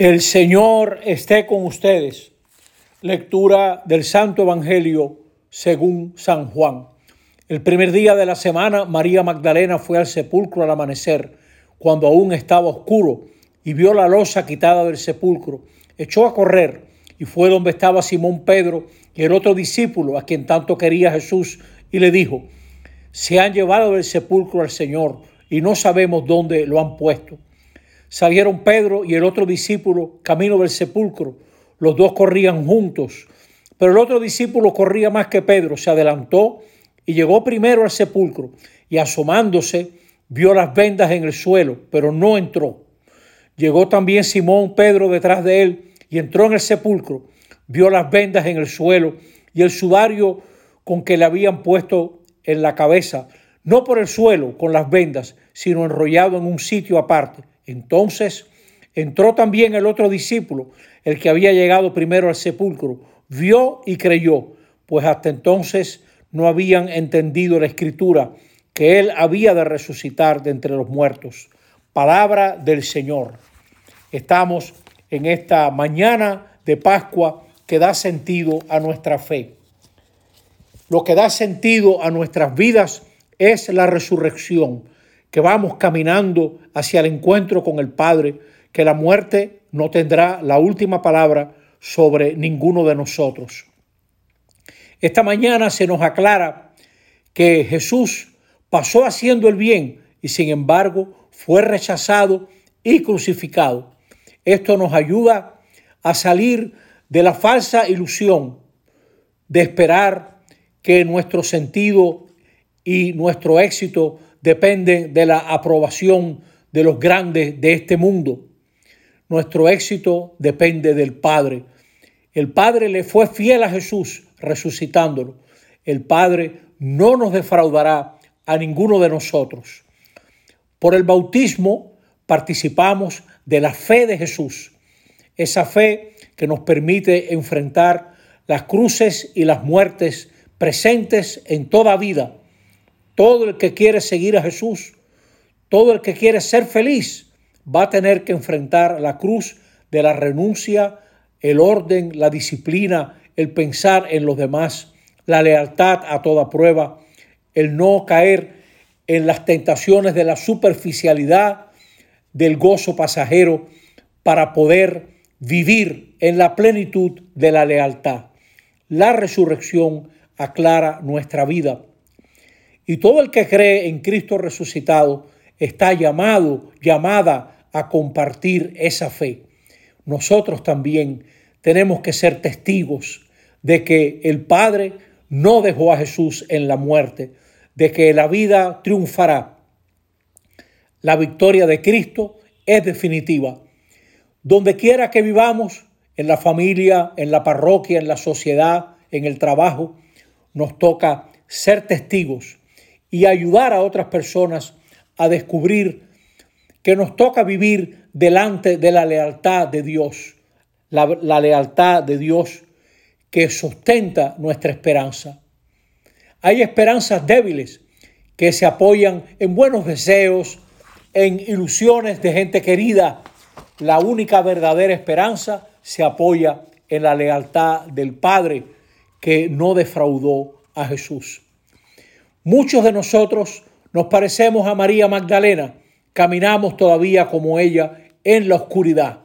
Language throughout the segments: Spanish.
El Señor esté con ustedes. Lectura del Santo Evangelio según San Juan. El primer día de la semana, María Magdalena fue al sepulcro al amanecer, cuando aún estaba oscuro, y vio la losa quitada del sepulcro. Echó a correr y fue donde estaba Simón Pedro y el otro discípulo, a quien tanto quería Jesús, y le dijo, se han llevado del sepulcro al Señor y no sabemos dónde lo han puesto. Salieron Pedro y el otro discípulo camino del sepulcro. Los dos corrían juntos, pero el otro discípulo corría más que Pedro, se adelantó y llegó primero al sepulcro y asomándose vio las vendas en el suelo, pero no entró. Llegó también Simón Pedro detrás de él y entró en el sepulcro, vio las vendas en el suelo y el sudario con que le habían puesto en la cabeza, no por el suelo con las vendas, sino enrollado en un sitio aparte. Entonces entró también el otro discípulo, el que había llegado primero al sepulcro, vio y creyó, pues hasta entonces no habían entendido la escritura, que él había de resucitar de entre los muertos. Palabra del Señor. Estamos en esta mañana de Pascua que da sentido a nuestra fe. Lo que da sentido a nuestras vidas es la resurrección que vamos caminando hacia el encuentro con el Padre, que la muerte no tendrá la última palabra sobre ninguno de nosotros. Esta mañana se nos aclara que Jesús pasó haciendo el bien y sin embargo fue rechazado y crucificado. Esto nos ayuda a salir de la falsa ilusión de esperar que nuestro sentido y nuestro éxito dependen de la aprobación de los grandes de este mundo. Nuestro éxito depende del Padre. El Padre le fue fiel a Jesús resucitándolo. El Padre no nos defraudará a ninguno de nosotros. Por el bautismo participamos de la fe de Jesús, esa fe que nos permite enfrentar las cruces y las muertes presentes en toda vida todo el que quiere seguir a Jesús, todo el que quiere ser feliz, va a tener que enfrentar la cruz de la renuncia, el orden, la disciplina, el pensar en los demás, la lealtad a toda prueba, el no caer en las tentaciones de la superficialidad, del gozo pasajero, para poder vivir en la plenitud de la lealtad. La resurrección aclara nuestra vida y todo el que cree en Cristo resucitado está llamado, llamada a compartir esa fe. Nosotros también tenemos que ser testigos de que el Padre no dejó a Jesús en la muerte, de que la vida triunfará. La victoria de Cristo es definitiva. Donde quiera que vivamos, en la familia, en la parroquia, en la sociedad, en el trabajo, nos toca ser testigos y ayudar a otras personas a descubrir que nos toca vivir delante de la lealtad de Dios, la, lealtad de Dios que sustenta nuestra esperanza. Hay esperanzas débiles que se apoyan en buenos deseos, en ilusiones de gente querida. La única verdadera esperanza se apoya en la lealtad del Padre que no defraudó a Jesús. Muchos de nosotros nos parecemos a María Magdalena, caminamos todavía como ella en la oscuridad.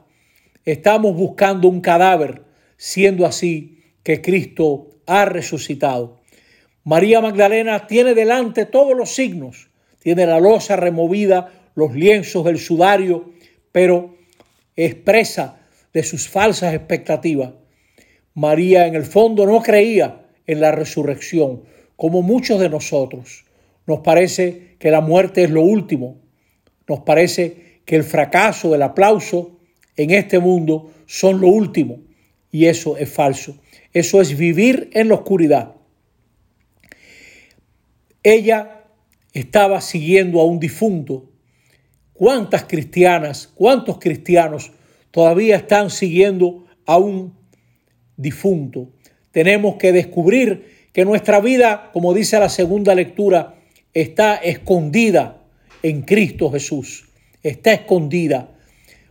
Estamos buscando un cadáver, siendo así que Cristo ha resucitado. María Magdalena tiene delante todos los signos, tiene la losa removida, los lienzos, el sudario, pero expresa de sus falsas expectativas. María en el fondo no creía en la resurrección, como muchos de nosotros, nos parece que la muerte es lo último, nos parece que el fracaso, el aplauso en este mundo son lo último. Y eso es falso. Eso es vivir en la oscuridad. Ella estaba siguiendo a un difunto. ¿Cuántas cristianas, cuántos cristianos todavía están siguiendo a un difunto? Tenemos que descubrir que nuestra vida, como dice la segunda lectura, está escondida en Cristo Jesús, está escondida.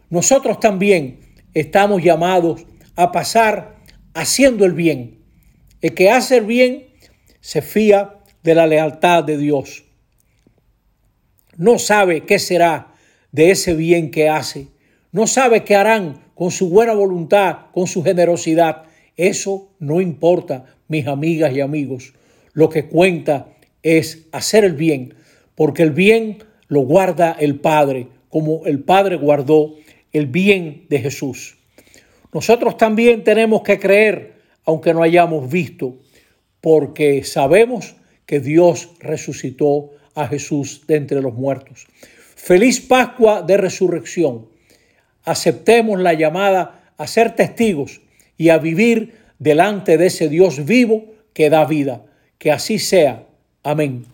Nosotros también estamos llamados a pasar haciendo el bien. El que hace el bien se fía de la lealtad de Dios. No sabe qué será de ese bien que hace. No sabe qué harán con su buena voluntad, con su generosidad. Eso no importa, mis amigas y amigos. Lo que cuenta es hacer el bien, porque el bien lo guarda el Padre, como el Padre guardó el bien de Jesús. Nosotros también tenemos que creer, aunque no hayamos visto, porque sabemos que Dios resucitó a Jesús de entre los muertos. Feliz Pascua de Resurrección. Aceptemos la llamada a ser testigos y a vivir delante de ese Dios vivo que da vida. Que así sea. Amén.